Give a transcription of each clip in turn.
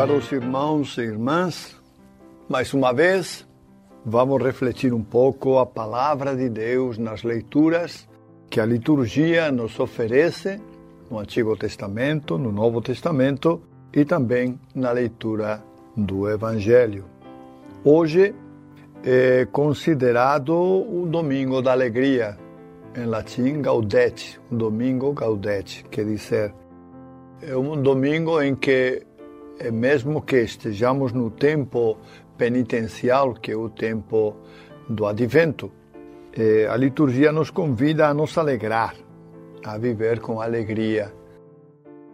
Caros irmãos e irmãs, mais uma vez vamos refletir um pouco a palavra de Deus nas leituras que a liturgia nos oferece no Antigo Testamento, no Novo Testamento e também na leitura do Evangelho. Hoje é considerado o Domingo da Alegria, em latim Gaudete, Domingo Gaudete, quer dizer, é um domingo em que, mesmo que estejamos no tempo penitencial, que é o tempo do advento, a liturgia nos convida a nos alegrar, a viver com alegria.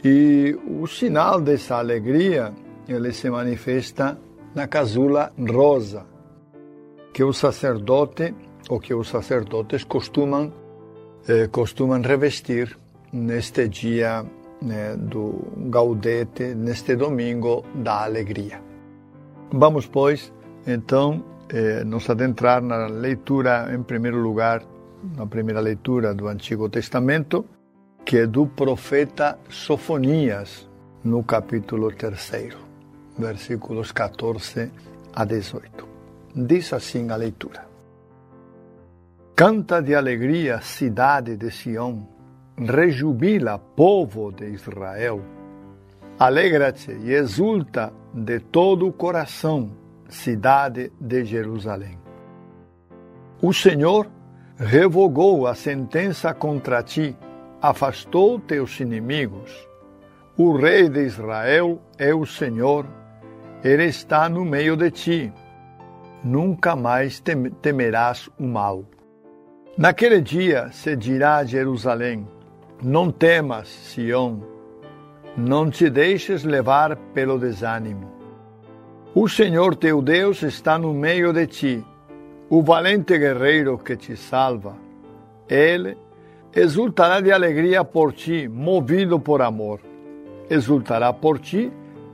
E o sinal dessa alegria, ele se manifesta na casula rosa, que o sacerdote ou que os sacerdotes costumam eh, costumam revestir neste dia né, do Gaudete, neste domingo da alegria. Vamos, pois, então, eh, nos adentrar na leitura, em primeiro lugar, na primeira leitura do Antigo Testamento, que é do profeta Sofonias, no capítulo 3, versículos 14 a 18. Diz assim a leitura: Canta de alegria, cidade de Sião, rejubila, povo de Israel. Alegra-te e exulta de todo o coração, cidade de Jerusalém. O Senhor revogou a sentença contra ti, afastou teus inimigos. O Rei de Israel é o Senhor, ele está no meio de ti. Nunca mais temerás o mal. Naquele dia se dirá a Jerusalém: Não temas, Sião, não te deixes levar pelo desânimo. O Senhor teu Deus está no meio de ti, o valente guerreiro que te salva. Ele exultará de alegria por ti, movido por amor. Exultará por ti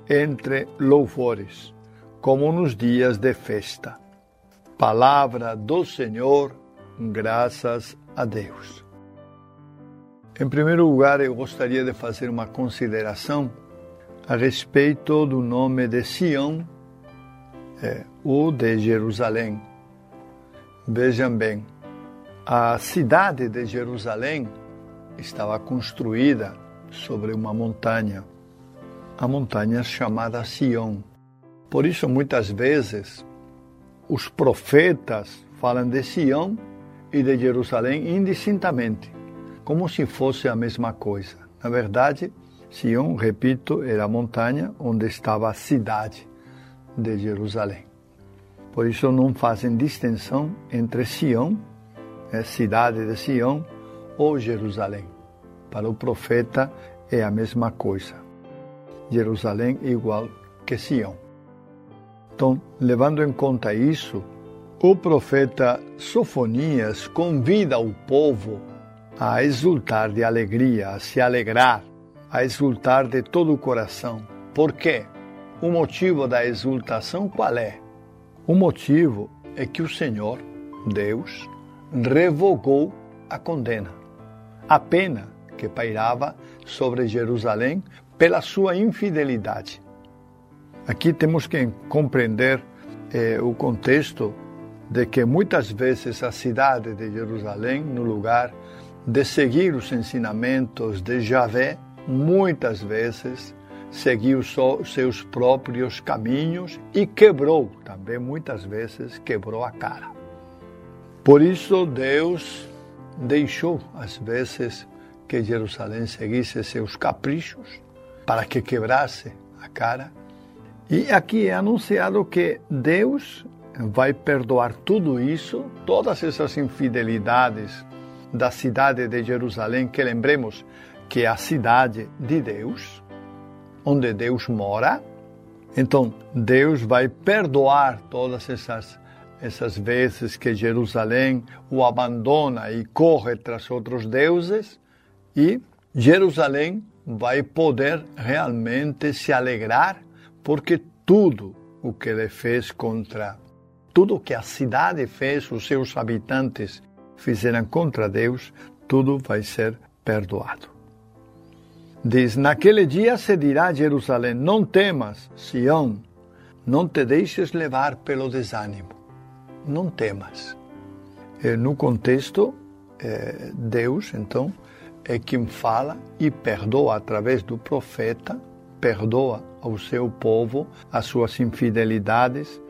entre louvores, como nos dias de festa. Palavra do Senhor, graças a Deus. Em primeiro lugar, eu gostaria de fazer uma consideração a respeito do nome de Sião é, ou de Jerusalém. Vejam bem, a cidade de Jerusalém estava construída sobre uma montanha, a montanha chamada Sião. Por isso, muitas vezes, os profetas falam de Sião e de Jerusalém indistintamente, como se fosse a mesma coisa. Na verdade, Sião, repito, era a montanha onde estava a cidade de Jerusalém. Por isso não fazem distinção entre Sião, é, cidade de Sião, ou Jerusalém. Para o profeta é a mesma coisa. Jerusalém é igual que Sião. Então, levando em conta isso, o profeta Sofonias convida o povo a exultar de alegria, a se alegrar, a exultar de todo o coração. Por quê? O motivo da exultação qual é? O motivo é que o Senhor, Deus, revogou a condena, a pena que pairava sobre Jerusalém pela sua infidelidade. Aqui temos que compreender eh, o contexto de que muitas vezes a cidade de Jerusalém, no lugar de seguir os ensinamentos de Javé, muitas vezes seguiu só seus próprios caminhos e quebrou, também muitas vezes quebrou a cara. Por isso Deus deixou às vezes que Jerusalém seguisse seus caprichos para que quebrasse a cara. E aqui é anunciado que Deus vai perdoar tudo isso, todas essas infidelidades da cidade de Jerusalém, que lembremos que é a cidade de Deus, onde Deus mora. Então, Deus vai perdoar todas essas essas vezes que Jerusalém o abandona e corre tras outros deuses, e Jerusalém vai poder realmente se alegrar, porque tudo o que ele fez contra, tudo o que a cidade fez, os seus habitantes fizeram contra Deus, tudo vai ser perdoado. Diz: Naquele dia se dirá a Jerusalém: Não temas, Sião, não te deixes levar pelo desânimo, não temas. No contexto, é, Deus, então, é quem fala e perdoa através do profeta, perdoa ao seu povo as suas infidelidades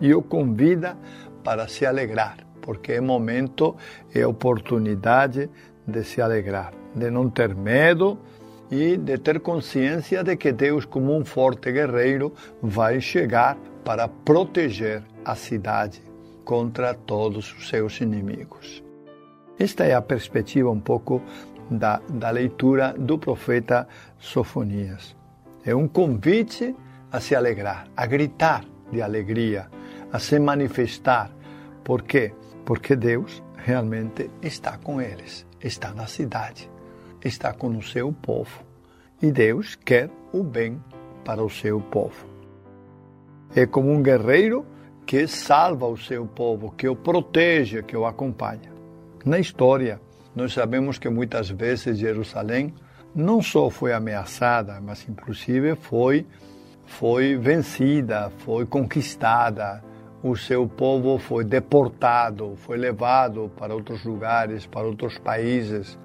e o convida para se alegrar, porque é momento, é oportunidade de se alegrar, de não ter medo e de ter consciência de que Deus, como um forte guerreiro, vai chegar para proteger a cidade contra todos os seus inimigos. Esta é a perspectiva um pouco da, da leitura do profeta Sofonias. É um convite a se alegrar, a gritar de alegria, a se manifestar. Por quê? Porque Deus realmente está com eles, está na cidade está com o seu povo e Deus quer o bem para o seu povo. É como um guerreiro que salva o seu povo, que o protege, que o acompanha. Na história, nós sabemos que muitas vezes Jerusalém não só foi ameaçada, mas inclusive foi foi vencida, foi conquistada. O seu povo foi deportado, foi levado para outros lugares, para outros países.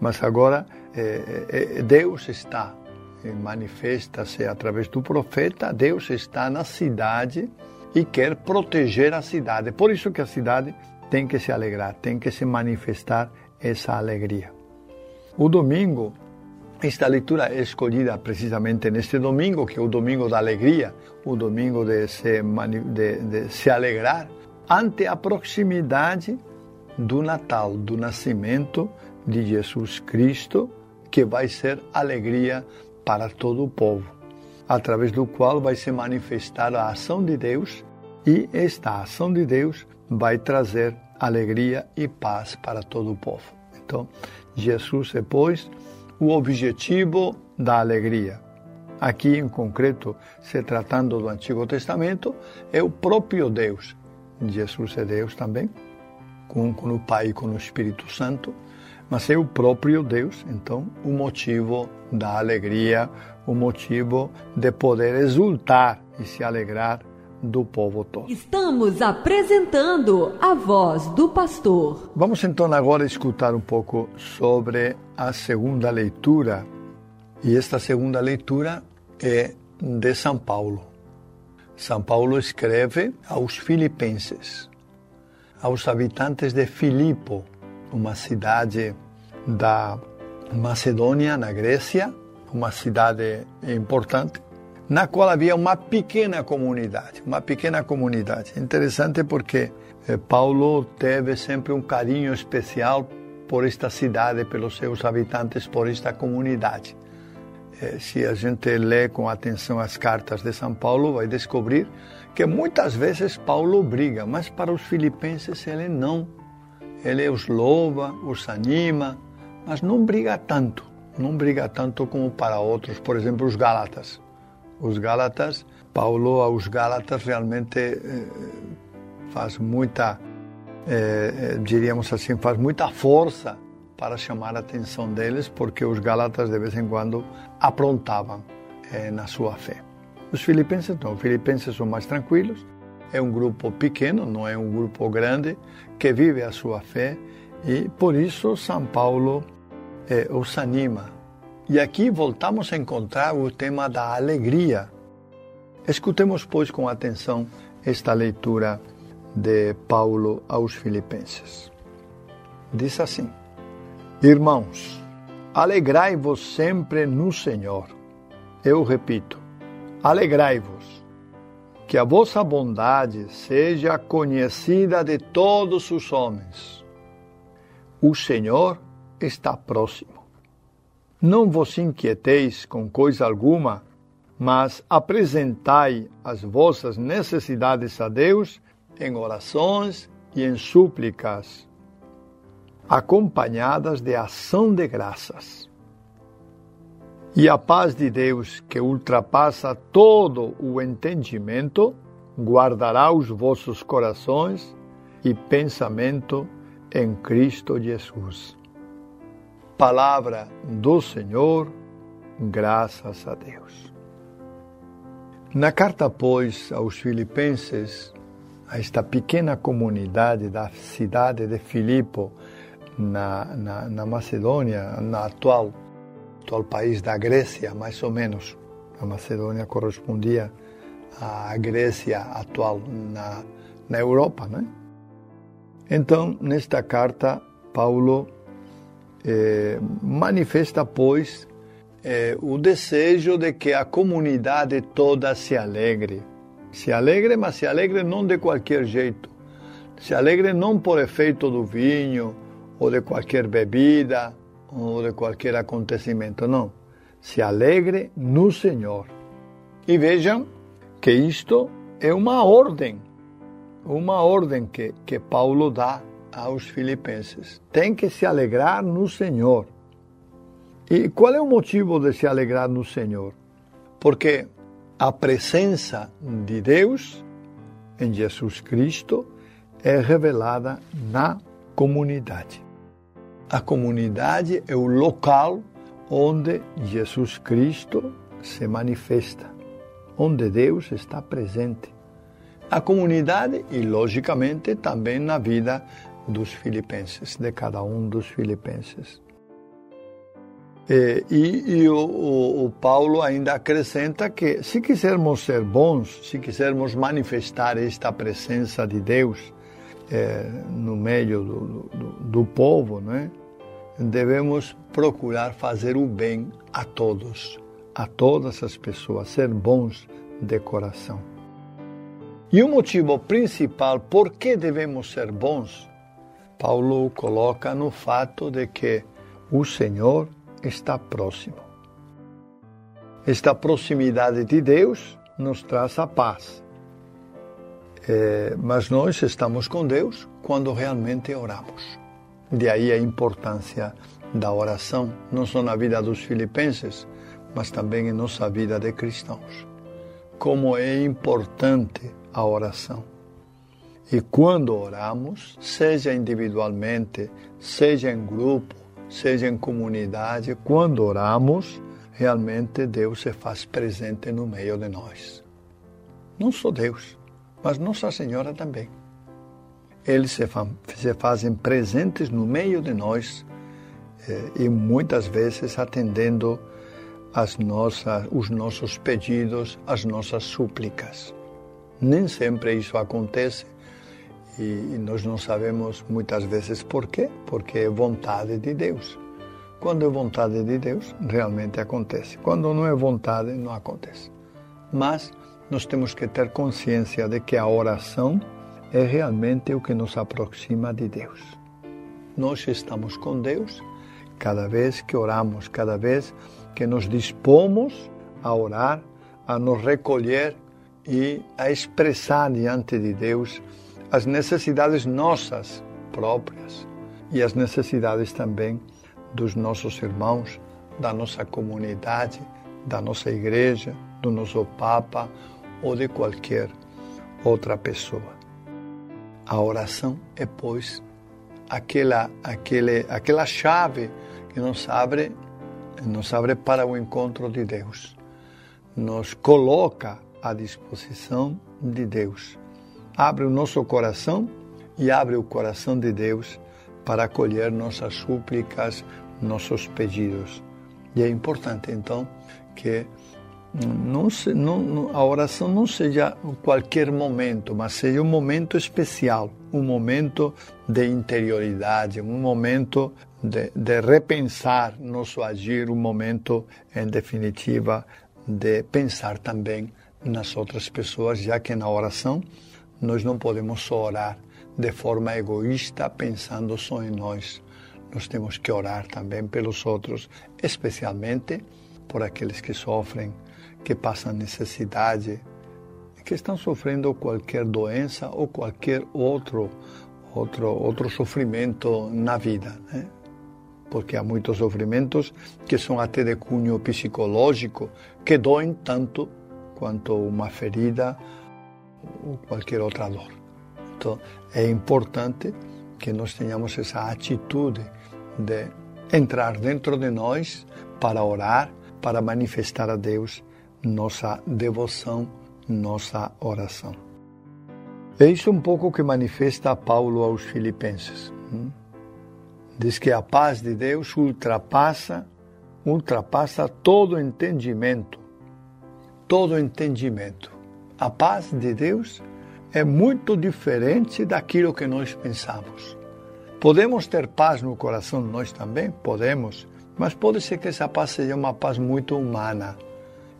Mas agora é, é, Deus está, manifesta-se através do profeta, Deus está na cidade e quer proteger a cidade. Por isso que a cidade tem que se alegrar, tem que se manifestar essa alegria. O domingo, esta leitura é escolhida precisamente neste domingo, que é o domingo da alegria, o domingo de se, de, de se alegrar, ante a proximidade do Natal, do nascimento de Jesus Cristo, que vai ser alegria para todo o povo, através do qual vai se manifestar a ação de Deus e esta ação de Deus vai trazer alegria e paz para todo o povo. Então, Jesus é, pois, o objetivo da alegria. Aqui, em concreto, se tratando do Antigo Testamento, é o próprio Deus. Jesus é Deus também, com, com o Pai e com o Espírito Santo mas é o próprio Deus, então, o motivo da alegria, o motivo de poder exultar e se alegrar do povo todo. Estamos apresentando a voz do pastor. Vamos então agora escutar um pouco sobre a segunda leitura. E esta segunda leitura é de São Paulo. São Paulo escreve aos filipenses, aos habitantes de Filipo, uma cidade da Macedônia, na Grécia, uma cidade importante, na qual havia uma pequena comunidade, uma pequena comunidade. Interessante porque eh, Paulo teve sempre um carinho especial por esta cidade, pelos seus habitantes, por esta comunidade. Eh, se a gente lê com atenção as cartas de São Paulo, vai descobrir que muitas vezes Paulo briga, mas para os filipenses ele não ele os louva, os anima, mas não briga tanto, não briga tanto como para outros, por exemplo, os Gálatas. Os Gálatas, Paulo aos Gálatas realmente eh, faz muita, eh, diríamos assim, faz muita força para chamar a atenção deles, porque os Gálatas de vez em quando aprontavam eh, na sua fé. Os filipenses não, os filipenses são mais tranquilos, é um grupo pequeno, não é um grupo grande, que vive a sua fé e por isso São Paulo eh, os anima. E aqui voltamos a encontrar o tema da alegria. Escutemos, pois, com atenção esta leitura de Paulo aos Filipenses. Diz assim: Irmãos, alegrai-vos sempre no Senhor. Eu repito, alegrai-vos. que a vossa bondade seja conhecida de todos os homens. O Senhor está próximo. Não vos inquieteis com coisa alguma, mas apresentai as vossas necessidades a Deus em orações e em súplicas, acompanhadas de ação de graças. E a paz de Deus, que ultrapassa todo o entendimento, guardará os vossos corações e pensamento em Cristo Jesus. Palavra do Senhor, graças a Deus. Na carta, pois, aos Filipenses, a esta pequena comunidade da cidade de Filipo, na, na, na Macedônia, na atual, atual país da Grécia, mais ou menos. A Macedônia correspondia à Grécia atual na, na Europa, né? Então, nesta carta, Paulo eh, manifesta, pois, eh, o desejo de que a comunidade toda se alegre se alegre, mas se alegre não de qualquer jeito. Se alegre não por efeito do vinho, ou de qualquer bebida, ou de qualquer acontecimento, não. Se alegre no Senhor. E vejam que isto é uma ordem, uma ordem que, que Paulo dá aos filipenses. Tem que se alegrar no Senhor. E qual é o motivo de se alegrar no Senhor? Porque a presença de Deus em Jesus Cristo é revelada na comunidade. A comunidade é o local onde Jesus Cristo se manifesta, onde Deus está presente. A comunidade e, logicamente, também na vida dos filipenses, de cada um dos filipenses. É, e, e o, o, o, Paulo ainda acrescenta que, se quisermos ser bons, se quisermos manifestar esta presença de Deus é, no meio do, do, do povo, né, devemos procurar fazer o bem a todos, a todas as pessoas, ser bons de coração. E o motivo principal por que devemos ser bons, Paulo coloca no fato de que o Senhor está próximo. Esta proximidade de Deus nos traz a paz. É, mas nós estamos com Deus quando realmente oramos. De aí a importância da oração, não só na vida dos filipenses, mas também em nossa vida de cristãos. Como é importante a oração. E quando oramos, seja individualmente, seja em grupo, seja em comunidade, quando oramos, realmente Deus se faz presente no meio de nós. Não só Deus, mas Nossa Senhora também. Eles se, se fazem presentes no meio de nós eh, e muitas vezes atendendo as nossas, os nossos pedidos, as nossas súplicas. Nem sempre isso acontece, e nós não sabemos muitas vezes por quê, porque é vontade de Deus. Quando é vontade de Deus, realmente acontece. Quando não é vontade, não acontece. Mas nós temos que ter consciência de que a oração é realmente o que nos aproxima de Deus. Nós estamos com Deus cada vez que oramos, cada vez que nos dispomos a orar, a nos recolher e a expressar diante de Deus as necessidades nossas próprias e as necessidades também dos nossos irmãos, da nossa comunidade, da nossa igreja, do nosso Papa ou de qualquer outra pessoa. A oração é, pois, aquela, aquele, aquela chave que nos abre, nos abre para o encontro de Deus, nos coloca à disposição de Deus abre o nosso coração e abre o coração de Deus para acolher nossas súplicas, nossos pedidos. E é importante, então, que não, não, a oração não seja qualquer momento, mas seja um momento especial, um momento de interioridade, um momento de, de repensar nosso agir, um momento, em definitiva, de pensar também nas outras pessoas, já que na oração nós não podemos só orar de forma egoísta, pensando só em nós. Nós temos que orar também pelos outros, especialmente por aqueles que sofrem, que passam necessidade, que estão sofrendo qualquer doença ou qualquer outro outro outro sofrimento na vida, né? porque há muitos sofrimentos que são até de cunho psicológico, que doem tanto quanto uma ferida ou qualquer outra dor. Então, é importante que nós tenhamos essa atitude de entrar dentro de nós para orar, para manifestar a Deus nossa devoção, nossa oração. É isso um pouco que manifesta Paulo aos Filipenses. Hum? Diz que a paz de Deus ultrapassa, ultrapassa todo entendimento. Todo entendimento. A paz de Deus é muito diferente daquilo que nós pensamos. Podemos ter paz no coração nós também? Podemos. Mas pode ser que essa paz seja uma paz muito humana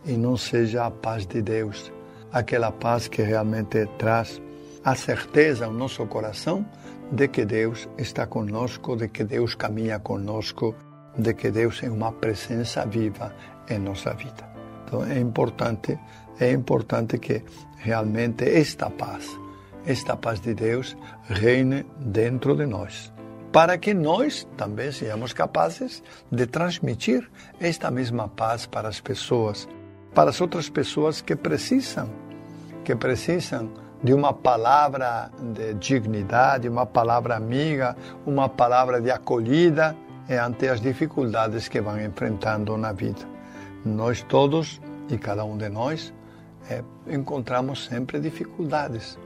e não seja a paz de Deus. Aquela paz que realmente traz a certeza ao nosso coração de que Deus está conosco, de que Deus caminha conosco, de que Deus é uma presença viva em nossa vida. Então é importante, é importante que realmente esta paz, esta paz de Deus reine dentro de nós, para que nós também sejamos capazes de transmitir esta mesma paz para as pessoas, para as outras pessoas que precisam, que precisam de uma palavra de dignidade, uma palavra amiga, uma palavra de acolhida ante as dificuldades que vão enfrentando na vida. Nós todos e cada um de nós é, encontramos sempre dificuldades.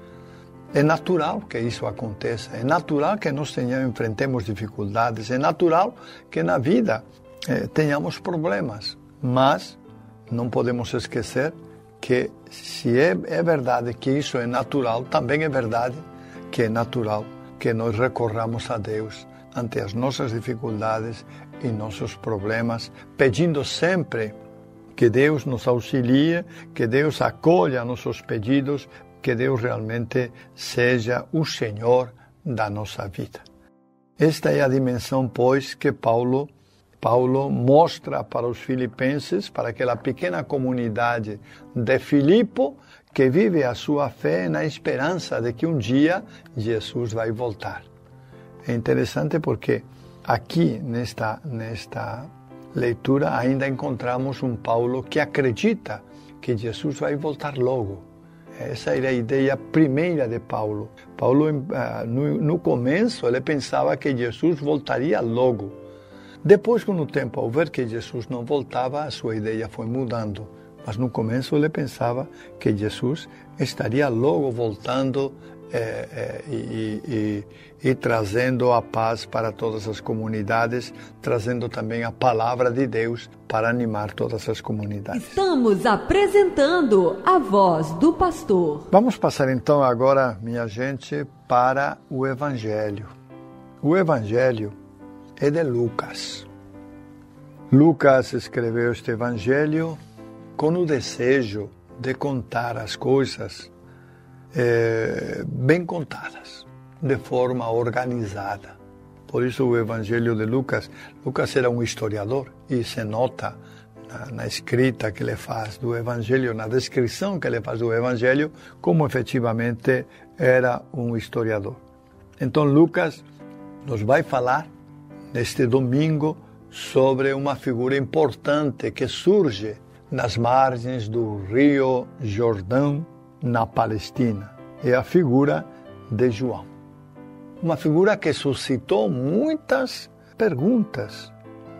É natural que isso aconteça, é natural que nós tenhamos, enfrentemos dificuldades, é natural que na vida é, tenhamos problemas, mas não podemos esquecer que se é, é verdade que isso é natural, também é verdade que é natural que nós recorramos a Deus ante as nossas dificuldades e nossos problemas, pedindo sempre que Deus nos auxilie, que Deus acolha nossos pedidos, que Deus realmente seja o Senhor da nossa vida. Esta é a dimensão, pois, que Paulo Paulo mostra para os filipenses, para aquela pequena comunidade de Filipo, que vive a sua fé na esperança de que um dia Jesus vai voltar. É interessante porque aqui nesta, nesta leitura ainda encontramos um Paulo que acredita que Jesus vai voltar logo. Essa era a ideia primeira de Paulo. Paulo, ah, no começo, ele pensava que Jesus voltaria logo. Depois, com o tempo, ao ver que Jesus não voltava, a sua ideia foi mudando. Mas no começo ele pensava que Jesus estaria logo voltando é, é, e, e, e, trazendo a paz para todas as comunidades, trazendo também a palavra de Deus para animar todas as comunidades. Estamos apresentando a voz do pastor. Vamos passar então agora, minha gente, para o Evangelho. O Evangelho é de Lucas. Lucas escreveu este evangelho com o desejo de contar as coisas é, bem contadas, de forma organizada. Por isso o evangelho de Lucas, Lucas era um historiador e se nota na, na, escrita que ele faz do Evangelho, na descrição que ele faz do Evangelho, como efetivamente era um historiador. Então Lucas nos vai falar neste domingo sobre uma figura importante que surge nas margens do rio Jordão, na Palestina. É a figura de João. Uma figura que suscitou muitas perguntas.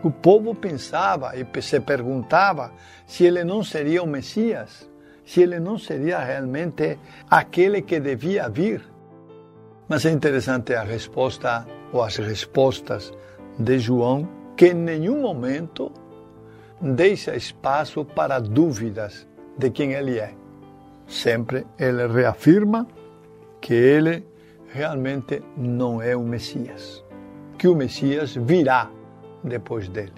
O povo pensava e se perguntava se ele não seria o Messias, se ele não seria realmente aquele que devia vir. Mas é interessante a resposta ou as respostas de João, que em nenhum momento deixa espaço para dúvidas de quem ele é. Sempre ele reafirma que ele realmente não é o Messias, que o Messias virá depois dele.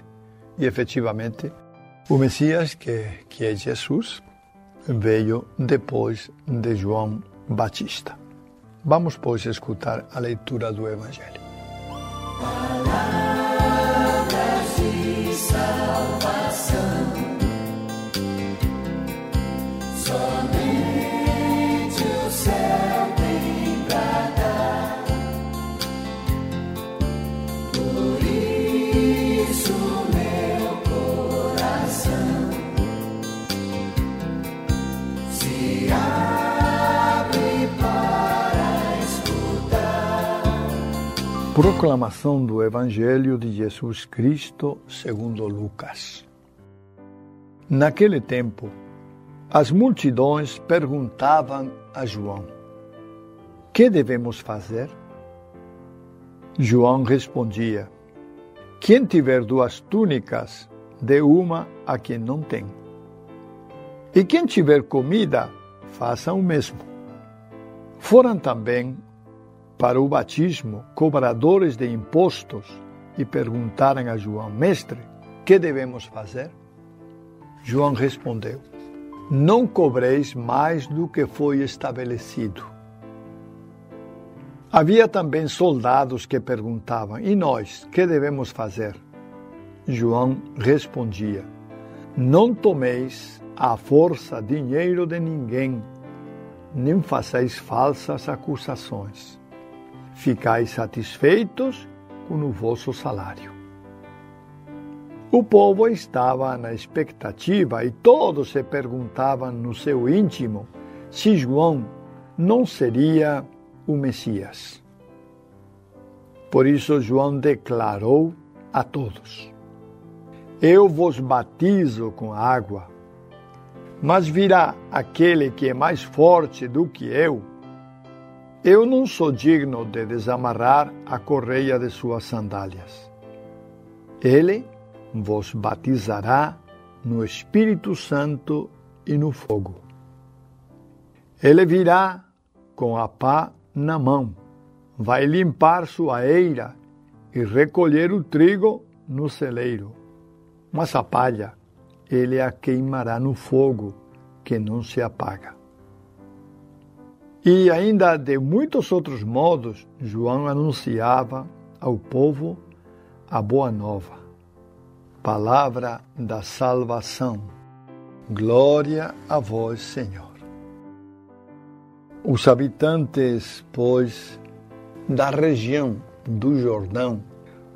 E efetivamente, o Messias, que, que é Jesus, veio depois de João Batista. Vamos, pois, escutar a leitura do Evangelho. Proclamação do Evangelho de Jesus Cristo segundo Lucas. Naquele tempo, as multidões perguntavam a João: Que devemos fazer? João respondia: Quem tiver duas túnicas, dê uma a quem não tem. E quem tiver comida, faça o mesmo. Foram também para o batismo cobradores de impostos e perguntaram a João: Mestre, que devemos fazer? João respondeu: Não cobreis mais do que foi estabelecido. Havia também soldados que perguntavam: E nós, que devemos fazer? João respondia: Não tomeis à força dinheiro de ninguém, nem façais falsas acusações. Ficais satisfeitos com o vosso salário. O povo estava na expectativa e todos se perguntavam no seu íntimo se João não seria o Messias. Por isso, João declarou a todos: Eu vos batizo com água, mas virá aquele que é mais forte do que eu. Eu não sou digno de desamarrar a correia de suas sandálias. Ele vos batizará no Espírito Santo e no fogo. Ele virá com a pá na mão, vai limpar sua eira e recolher o trigo no celeiro. Mas a palha ele a queimará no fogo, que não se apaga. E ainda de muitos outros modos, João anunciava ao povo a boa nova. Palavra da salvação. Glória a vós, Senhor. Os habitantes, pois, da região do Jordão,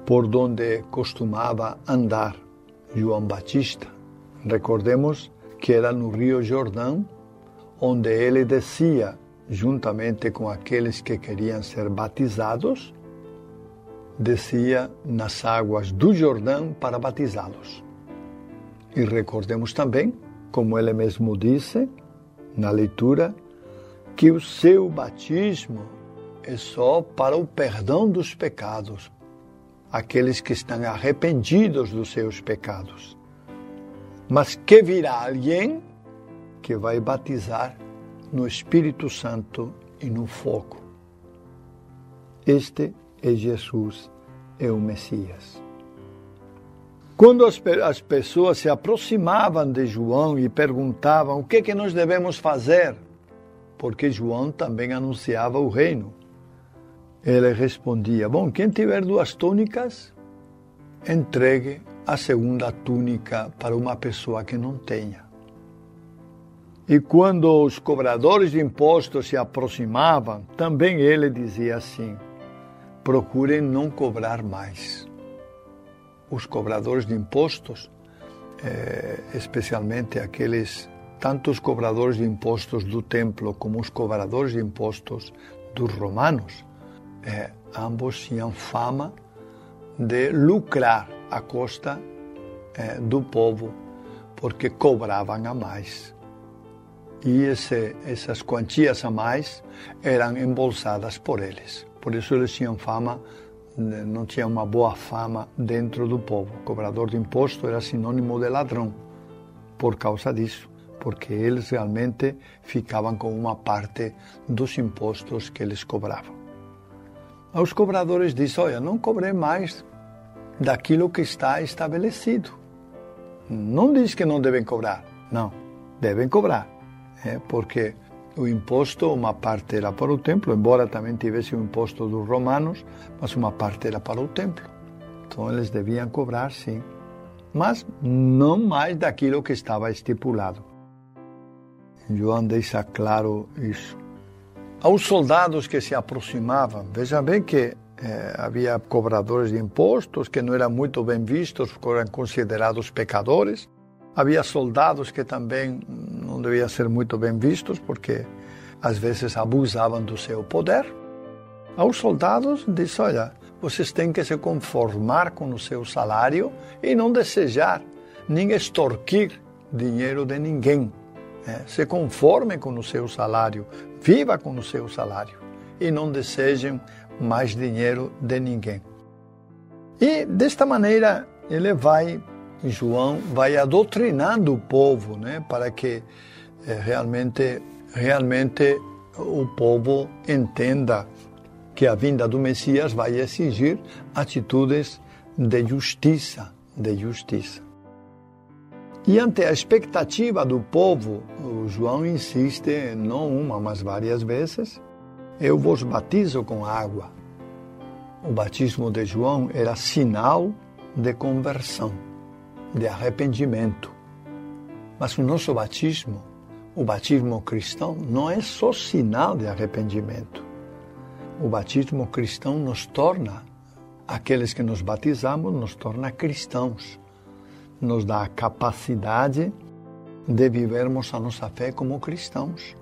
por onde costumava andar João Batista, recordemos que era no Rio Jordão, onde ele descia juntamente com aqueles que queriam ser batizados, descia nas águas do Jordão para batizá-los. E recordemos também, como ele mesmo disse na leitura, que o seu batismo é só para o perdão dos pecados, aqueles que estão arrependidos dos seus pecados. Mas que virá alguém que vai batizar no Espírito Santo e no fogo. Este é Jesus, é o Messias. Quando as, as pessoas se aproximavam de João e perguntavam o que, que nós devemos fazer, porque João também anunciava o reino, ele respondia: Bom, quem tiver duas túnicas, entregue a segunda túnica para uma pessoa que não tenha. E quando os cobradores de impostos se aproximavam, também ele dizia assim: procurem não cobrar mais. Os cobradores de impostos, eh, especialmente aqueles, tanto os cobradores de impostos do templo como os cobradores de impostos dos romanos, eh, ambos tinham fama de lucrar à costa eh, do povo, porque cobravam a mais e esse, essas quantias a mais eram embolsadas por eles. Por isso eles tinham fama, não tinham uma boa fama dentro do povo. O cobrador de imposto era sinônimo de ladrão, por causa disso, porque eles realmente ficavam com uma parte dos impostos que eles cobravam. Os cobradores dizem: Olha, não cobrei mais daquilo que está estabelecido. Não diz que não devem cobrar, não, devem cobrar é, porque o imposto, uma parte era para o templo, embora também tivesse o imposto dos romanos, mas uma parte era para o templo. Então eles deviam cobrar, sim, mas não mais daquilo que estava estipulado. João deixa claro isso. Aos soldados que se aproximavam, veja bem que eh, havia cobradores de impostos que não eram muito bem vistos, eram considerados pecadores. Havia soldados que também não deviam ser muito bem vistos, porque às vezes abusavam do seu poder. Aos soldados diz: olha, vocês têm que se conformar com o seu salário e não desejar nem extorquir dinheiro de ninguém. É, se conformem com o seu salário, viva com o seu salário e não desejem mais dinheiro de ninguém. E desta maneira ele vai, João vai adotrinando o povo, né, para que é, realmente, realmente o povo entenda que a vinda do Messias vai exigir atitudes de justiça, de justiça. E ante a expectativa do povo, João insiste, não uma, mas várias vezes, eu vos batizo com água. O batismo de João era sinal de conversão, de arrependimento. Mas o nosso batismo, o batismo cristão, não é só sinal de arrependimento. O batismo cristão nos torna, aqueles que nos batizamos, nos torna cristãos nos dá a capacidade de vivermos a nossa fé como cristãos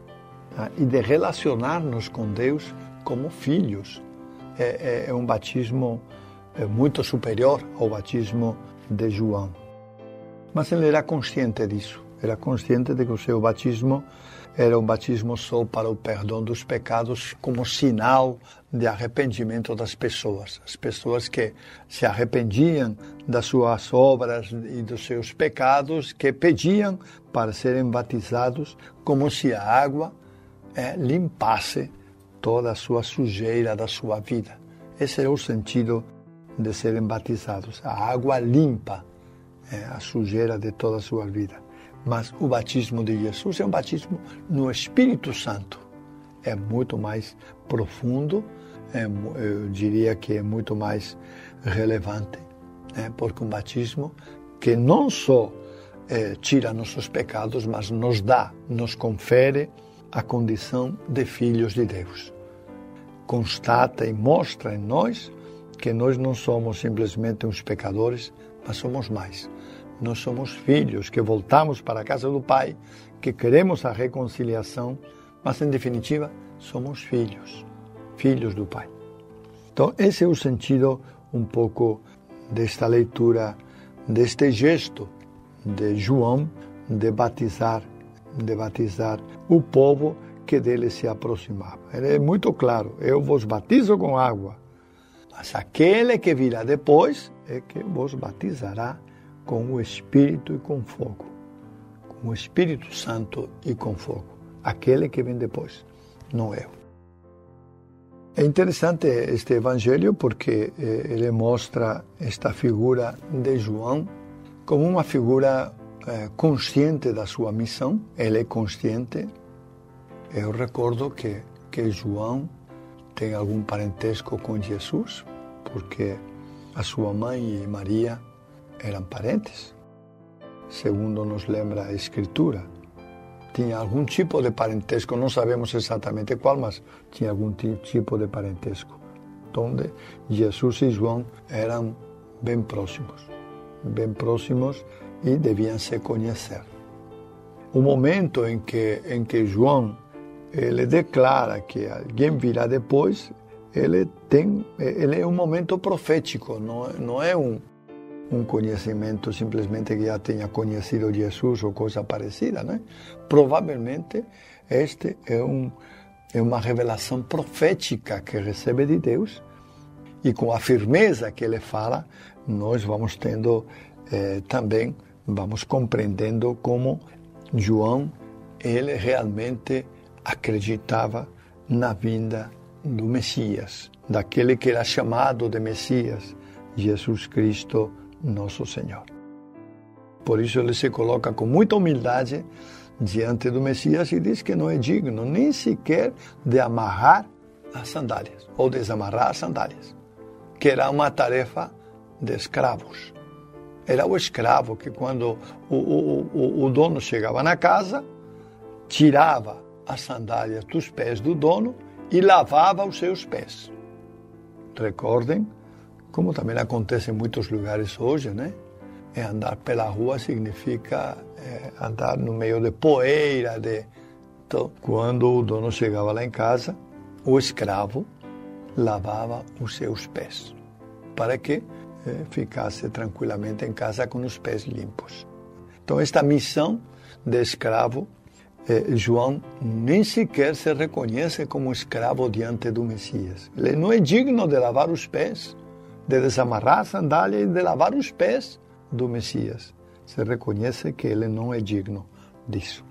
tá? e de relacionar-nos com Deus como filhos. É, é, é um batismo é, muito superior ao batismo de João. Mas ele era consciente disso, era consciente de que o seu batismo era um batismo só para o perdão dos pecados, como sinal de arrependimento das pessoas. As pessoas que se arrependiam das suas obras e dos seus pecados, que pediam para serem batizados, como se a água é, limpasse toda a sua sujeira da sua vida. Esse é o sentido de serem batizados. A água limpa é, a sujeira de toda a sua vida. Mas o batismo de Jesus é um batismo no Espírito Santo. É muito mais profundo, é, eu diria que é muito mais relevante, né? porque um batismo que não só é, tira nossos pecados, mas nos dá, nos confere a condição de filhos de Deus. Constata e mostra em nós que nós não somos simplesmente uns pecadores, mas somos mais nós somos filhos que voltamos para a casa do Pai, que queremos a reconciliação, mas em definitiva somos filhos, filhos do Pai. Então, esse é o sentido um pouco desta leitura, deste gesto de João de batizar, de batizar o povo que dele se aproximava. Ele é muito claro: eu vos batizo com água, mas aquele que virá depois é que vos batizará com o Espírito e com fogo, com o Espírito Santo e com fogo, aquele que vem depois, não eu. É interessante este evangelho porque eh, ele mostra esta figura de João como uma figura eh, consciente da sua missão. Ele é consciente. Eu recordo que, que João tem algum parentesco com Jesus, porque a sua mãe Maria eram parentes, segundo nos lembra a Escritura. Tinha algum tipo de parentesco, não sabemos exatamente qual, mas tinha algum tipo de parentesco. Onde Jesus e João eram bem próximos, bem próximos e deviam se conhecer. O momento em que, em que João ele declara que alguém virá depois, ele tem, ele é um momento profético, não, não é um, um conhecimento simplesmente que já tenha conhecido Jesus ou coisa parecida, né? Provavelmente este é um é uma revelação profética que recebe de Deus e com a firmeza que ele fala, nós vamos tendo eh, também vamos compreendendo como João ele realmente acreditava na vinda do Messias, daquele que era chamado de Messias, Jesus Cristo nosso Senhor. Por isso ele se coloca com muita humildade diante do Messias e diz que não é digno nem sequer de amarrar as sandálias ou desamarrar as sandálias, que era uma tarefa de escravos. Era o escravo que, quando o, o, o, o dono chegava na casa, tirava as sandálias dos pés do dono e lavava os seus pés. Recordem, como também acontece em muitos lugares hoje, né? É andar pela rua significa é, andar no meio de poeira, de então, quando o dono chegava lá em casa, o escravo lavava os seus pés para que é, ficasse tranquilamente em casa com os pés limpos. Então esta missão de escravo eh, João nem sequer se reconhece como escravo diante do Messias. Ele não é digno de lavar os pés, de desamarrar a sandália e de lavar os pés do Messias. Se reconhece que ele não é digno disso.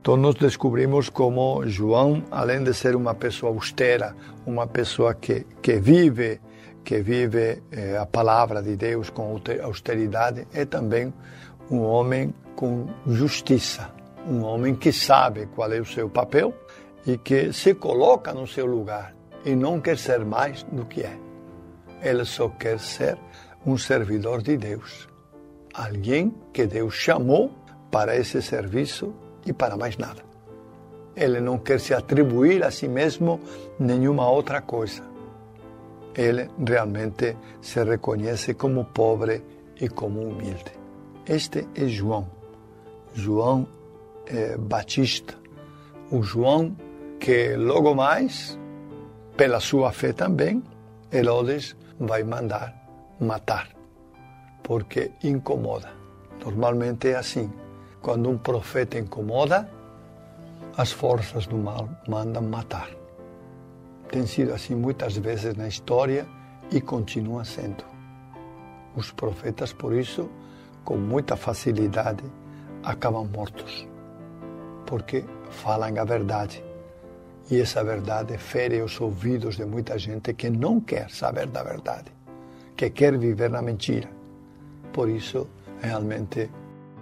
Então nós descobrimos como João, além de ser uma pessoa austera, uma pessoa que, que vive que vive eh, a palavra de Deus com austeridade, é também um homem com justiça, um homem que sabe qual é o seu papel e que se coloca no seu lugar e não quer ser mais do que é. Ele só quer ser um servidor de Deus, alguém que Deus chamou para esse serviço e para mais nada. Ele não quer se atribuir a si mesmo nenhuma outra coisa. Ele realmente se reconhece como pobre e como humilde. Este é João. João é, Batista, o João que logo mais, pela sua fé também, Herodes vai mandar matar, porque incomoda. Normalmente é assim. Quando um profeta incomoda, as forças do mal mandam matar. Tem sido assim muitas vezes na história e continua sendo. Os profetas, por isso, com muita facilidade, acabam mortos porque falam a verdade. E essa verdade fere os ouvidos de muita gente que não quer saber da verdade, que quer viver na mentira. Por isso, realmente,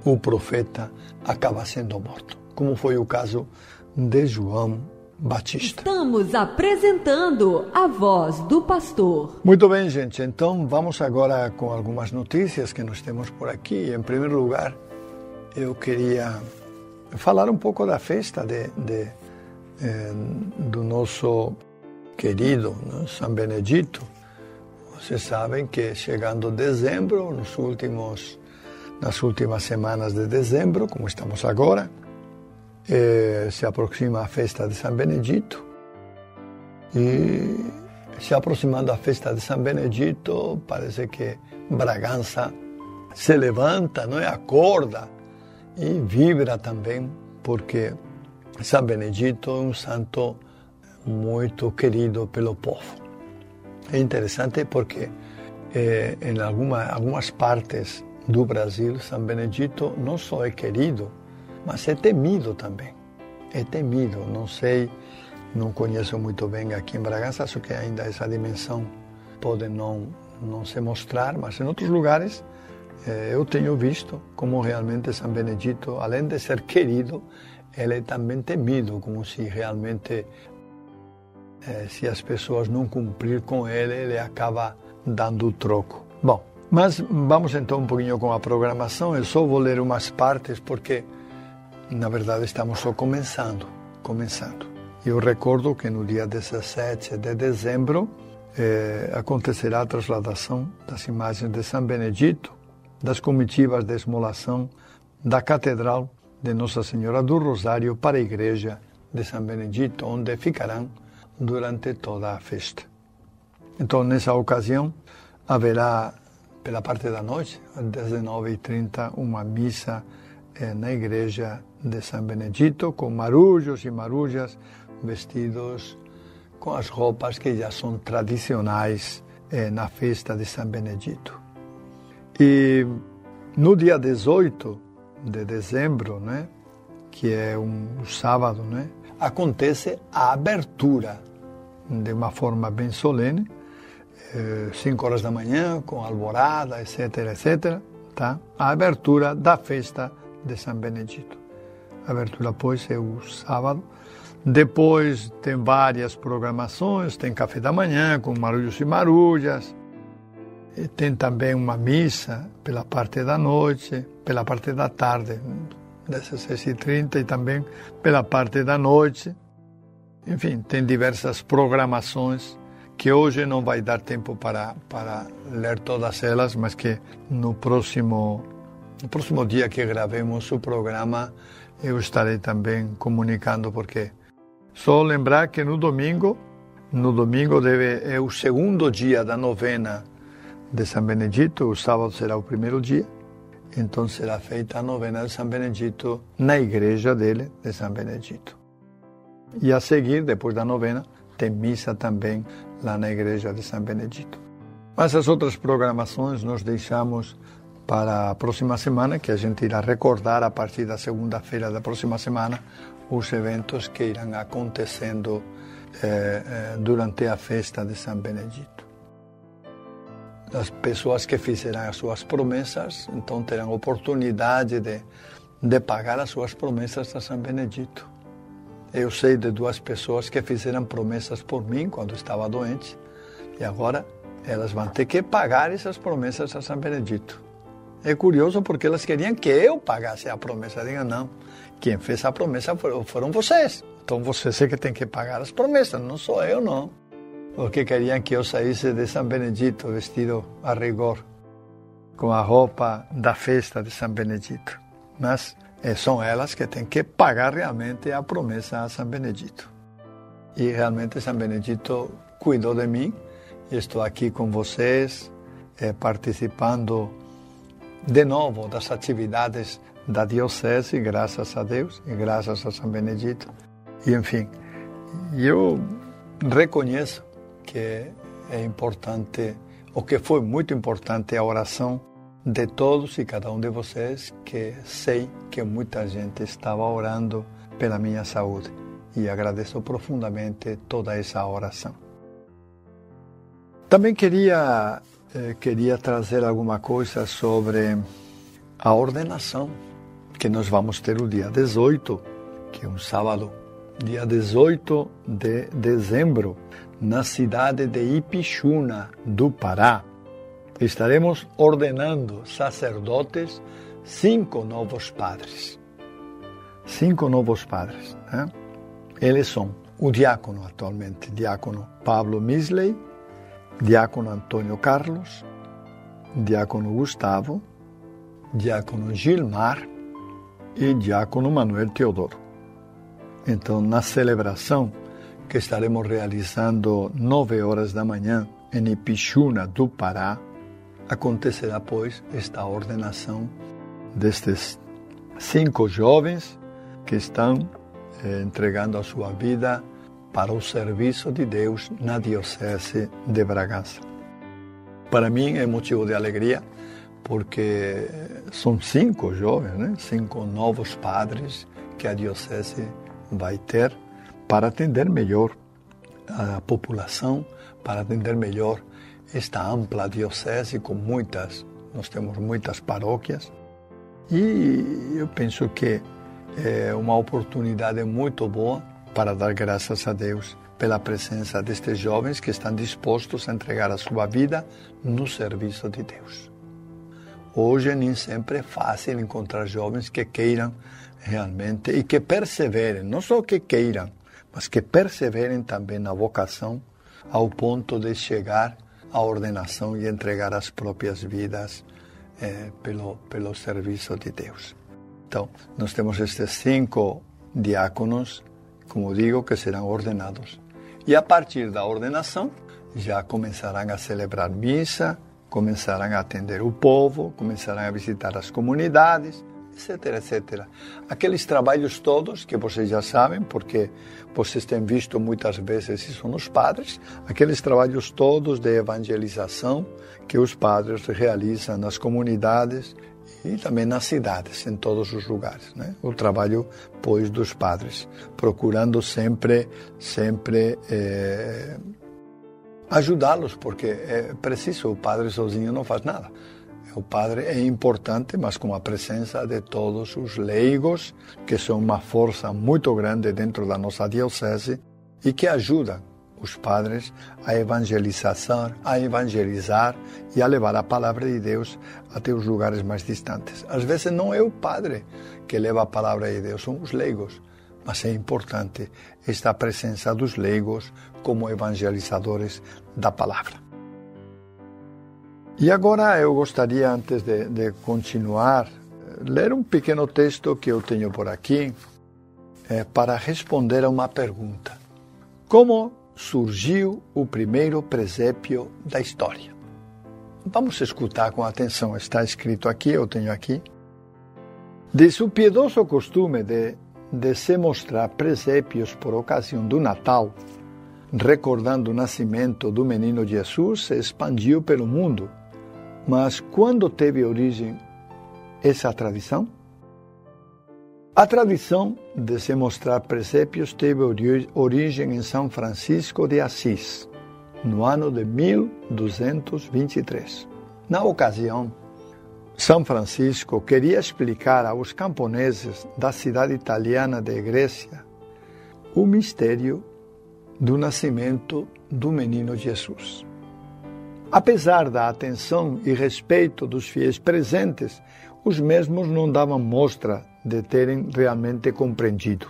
o profeta acaba sendo morto, como foi o caso de João Batista. Estamos apresentando a voz do pastor. Muito bem, gente. Então vamos agora com algumas notícias que nós temos por aqui. Em primeiro lugar, eu queria falar um pouco da festa de, de eh, do nosso querido né, São Benedito. Vocês sabem que chegando dezembro, nos últimos, nas últimas semanas de dezembro, como estamos agora, eh, se aproxima a festa de São Benedito. E se aproximando a festa de São Benedito, parece que Bragança se levanta, não é? acorda e vibra também, porque São Benedito é um santo muito querido pelo povo. É interessante porque eh, em alguma, algumas partes do Brasil, São Benedito não só é querido, mas é temido também. É temido, não sei, não conheço muito bem aqui em Bragança, acho que ainda essa dimensão pode não, não se mostrar, mas em outros lugares eu tenho visto como realmente São Benedito, além de ser querido, ele é também temido, como se realmente, eh, se as pessoas não cumprir com ele, ele acaba dando o troco. Bom, mas vamos então um pouquinho com a programação. Eu só vou ler umas partes porque, na verdade, estamos só começando, começando. Eu recordo que no dia 17 de dezembro eh, acontecerá a trasladação das imagens de São Benedito das comitivas de esmolação da Catedral de Nossa Senhora do Rosário para a Igreja de São Benedito, onde ficarão durante toda a festa. Então, nessa ocasião, haverá, pela parte da noite, às 19h30, uma missa eh, na Igreja de São Benedito, com marujos e marujas vestidos com as roupas que já são tradicionais eh, na festa de São Benedito. E no dia 18 de dezembro, né, que é um sábado, né, acontece a abertura de uma forma bem solene, 5 eh, horas da manhã, com alvorada, etc, etc, tá? A abertura da festa de São Benedito. a abertura pois é o sábado. Depois tem várias programações, tem café da manhã com marulhos e marulhas, tem também uma missa pela parte da noite, pela parte da tarde, 16h30 e também pela parte da noite. Enfim, tem diversas programações que hoje não vai dar tempo para, para ler todas elas, mas que no próximo, no próximo dia que gravemos o programa eu estarei também comunicando, porque só lembrar que no domingo, no domingo deve, é o segundo dia da novena de São Benedito, o sábado será o primeiro dia, então será feita a novena de São Benedito na igreja dele, de São Benedito. E a seguir, depois da novena, tem missa também lá na igreja de São Benedito. Mas as outras programações nós deixamos para a próxima semana, que a gente irá recordar a partir da segunda-feira da próxima semana os eventos que irão acontecendo eh, eh, durante a festa de São Benedito. As pessoas que fizeram as suas promessas, então terão oportunidade de, de pagar as suas promessas a São Benedito. Eu sei de duas pessoas que fizeram promessas por mim quando estava doente e agora elas vão ter que pagar essas promessas a São Benedito. É curioso porque elas queriam que eu pagasse a promessa. Diga, não, quem fez a promessa foram vocês. Então vocês é que tem que pagar as promessas, não sou eu, não. Porque queriam que eu saísse de São Benedito vestido a rigor, com a roupa da festa de São Benedito. Mas é, são elas que têm que pagar realmente a promessa a São Benedito. E realmente São Benedito cuidou de mim estou aqui com vocês, é, participando de novo das atividades da Diocese, graças a Deus e graças a São Benedito. E, enfim, eu reconheço que é importante, o que foi muito importante, a oração de todos e cada um de vocês, que sei que muita gente estava orando pela minha saúde e agradeço profundamente toda essa oração. Também queria eh, queria trazer alguma coisa sobre a ordenação que nós vamos ter o dia 18, que é um sábado, dia 18 de dezembro, na cidade de Ipixuna, do Pará estaremos ordenando sacerdotes cinco novos padres. Cinco novos padres. Né? Eles são o diácono atualmente, diácono Pablo Misley, diácono Antônio Carlos, diácono Gustavo, diácono Gilmar e diácono Manuel Teodoro. Então, na celebração que estaremos realizando nove horas da manhã em Ipixuna do Pará, acontecerá, pois, esta ordenação destes cinco jovens que estão eh, entregando a sua vida para o serviço de Deus na Diocese de Bragança. Para mim é motivo de alegria, porque são cinco jovens, né? cinco novos padres que a Diocese vai ter para atender melhor a população, para atender melhor esta ampla diocese com muitas, nós temos muitas paróquias e eu penso que é uma oportunidade muito boa para dar graças a Deus pela presença destes jovens que estão dispostos a entregar a sua vida no serviço de Deus. Hoje nem sempre é fácil encontrar jovens que queiram realmente e que perseverem, não só que queiram, mas que perseverem também na vocação ao ponto de chegar a ordenação e entregar as próprias vidas eh, pelo, pelo serviço de Deus. Então, nós temos estes cinco diáconos, como digo, que serão ordenados. E a partir da ordenação, já começarão a celebrar missa, começarão a atender o povo, começarão a visitar as comunidades, etc, etc. Aqueles trabalhos todos que vocês já sabem, porque vocês têm visto muitas vezes isso nos padres, aqueles trabalhos todos de evangelização que os padres realizam nas comunidades e também nas cidades, em todos os lugares, né? O trabalho, pois, dos padres, procurando sempre, sempre eh, ajudá-los, porque é preciso, o padre sozinho não faz nada. O padre é importante, mas com a presença de todos os leigos, que são uma força muito grande dentro da nossa diocese e que ajudam os padres a evangelizar, a evangelizar e a levar a palavra de Deus até os lugares mais distantes. Às vezes não é o padre que leva a palavra de Deus, são os leigos, mas é importante esta presença dos leigos como evangelizadores da palavra. E agora eu gostaria, antes de, de continuar, ler um pequeno texto que eu tenho por aqui é, para responder a uma pergunta. Como surgiu o primeiro presépio da história? Vamos escutar com atenção, está escrito aqui, eu tenho aqui. Diz o piedoso costume de, de se mostrar presépios por ocasião do Natal, recordando o nascimento do menino Jesus, se expandiu pelo mundo. Mas quando teve origem essa tradição? A tradição de se mostrar presépios teve origem em São Francisco de Assis, no ano de 1223. Na ocasião, são Francisco queria explicar aos camponeses da cidade italiana de Grécia o mistério do nascimento do menino Jesus. Apesar da atenção e respeito dos fiéis presentes, os mesmos não davam mostra de terem realmente compreendido.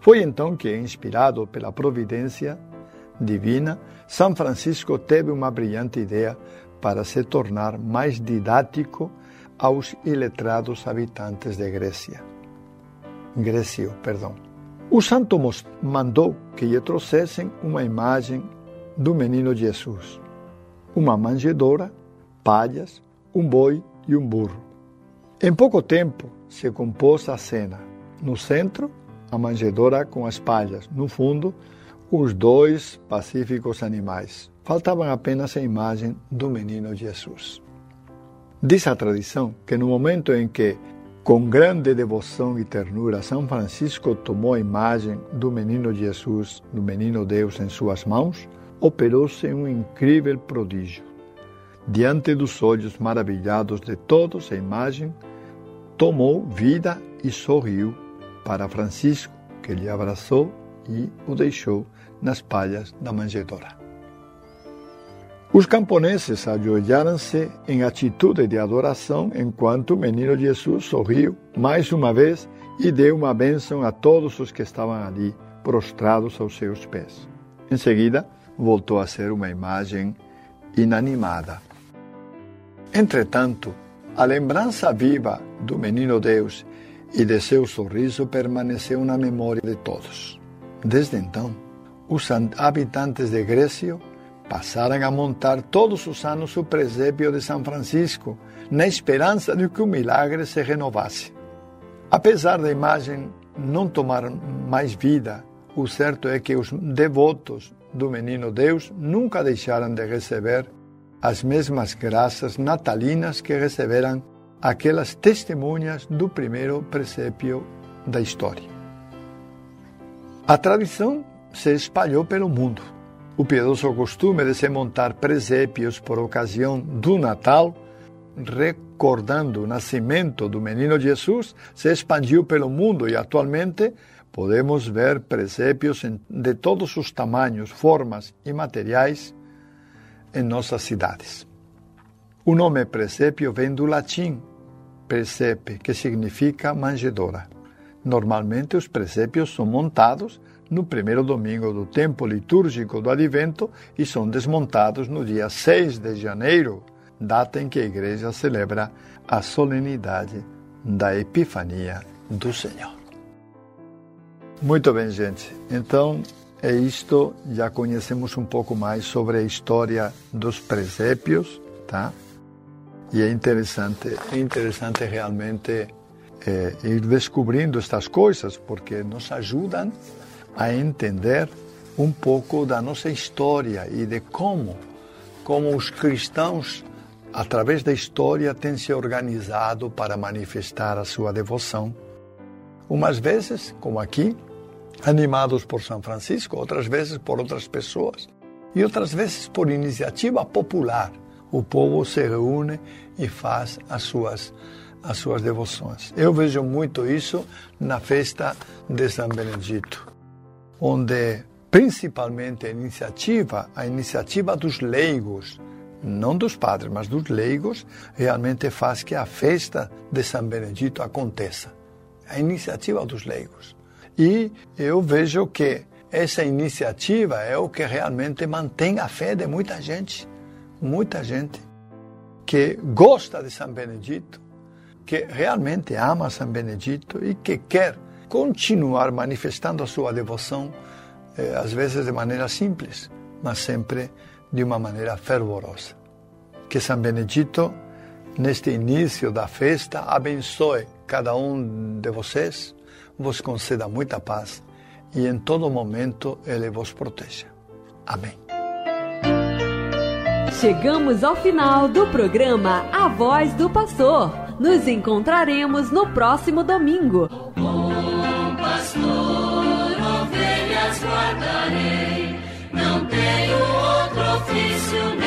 Foi então que, inspirado pela providência divina, São Francisco teve uma brilhante ideia para se tornar mais didático aos iletrados habitantes de Grécia. Grécio, perdão. O santo mandou que lhe trouxessem uma imagem do menino Jesus, uma manjedoura, palhas, um boi e um burro. Em pouco tempo se compôs a cena. No centro, a manjedoura com as palhas. No fundo, os dois pacíficos animais. Faltava apenas a imagem do menino Jesus. Diz a tradição que no momento em que, com grande devoção e ternura, São Francisco tomou a imagem do menino Jesus, do menino Deus em suas mãos, operou-se um incrível prodígio. Diante dos olhos maravilhados de todos, a imagem tomou vida e sorriu para Francisco, que lhe abraçou e o deixou nas palhas da manjedoura. Os camponeses ajoelharam-se em atitude de adoração enquanto o menino Jesus sorriu mais uma vez e deu uma bênção a todos os que estavam ali, prostrados aos seus pés. Em seguida, voltou a ser uma imagem inanimada. Entretanto, a lembrança viva do menino Deus e de seu sorriso permaneceu na memória de todos. Desde então, os habitantes de Grécia passaram a montar todos os anos o presépio de São Francisco, na esperança de que o milagre se renovasse. Apesar da imagem não tomar mais vida, o certo é que os devotos do menino Deus nunca deixaram de receber as mesmas graças natalinas que receberam aquelas testemunhas do primeiro presépio da história. A tradição se espalhou pelo mundo o piedoso costume de se montar presépios por ocasião do Natal, recordando o nascimento do menino Jesus, se expandiu pelo mundo e atualmente podemos ver presépios de todos os tamanhos, formas e materiais em nossas cidades. O nome presépio vem do latim presepe, que significa manjedoura. Normalmente os presépios são montados no primeiro domingo do tempo litúrgico do Advento e são desmontados no dia 6 de janeiro, data em que a igreja celebra a solenidade da Epifania do Senhor. Muito bem, gente. Então, é isto. Já conhecemos um pouco mais sobre a história dos presépios, tá? E é interessante, é interessante realmente é, ir descobrindo estas coisas, porque nos ajudam a entender um pouco da nossa história e de como, como os cristãos, através da história, têm se organizado para manifestar a sua devoção. Umas vezes, como aqui, animados por São Francisco, outras vezes por outras pessoas e outras vezes por iniciativa popular, o povo se reúne e faz as suas as suas devoções. Eu vejo muito isso na festa de São Benedito, onde principalmente a iniciativa, a iniciativa dos leigos, não dos padres, mas dos leigos, realmente faz que a festa de São Benedito aconteça. A iniciativa dos leigos. E eu vejo que essa iniciativa é o que realmente mantém a fé de muita gente, muita gente que gosta de São Benedito, que realmente ama São Benedito e que quer continuar manifestando a sua devoção, eh, às vezes de maneira simples, mas sempre de uma maneira fervorosa. Que São Benedito, neste início da festa, abençoe cada um de vocês, vos conceda muita paz e em todo momento Ele vos proteja. Amém. Chegamos ao final do programa A Voz do Pastor. Nos encontraremos no próximo domingo. Bom pastor, ovelhas guardarei, não tenho outro ofício.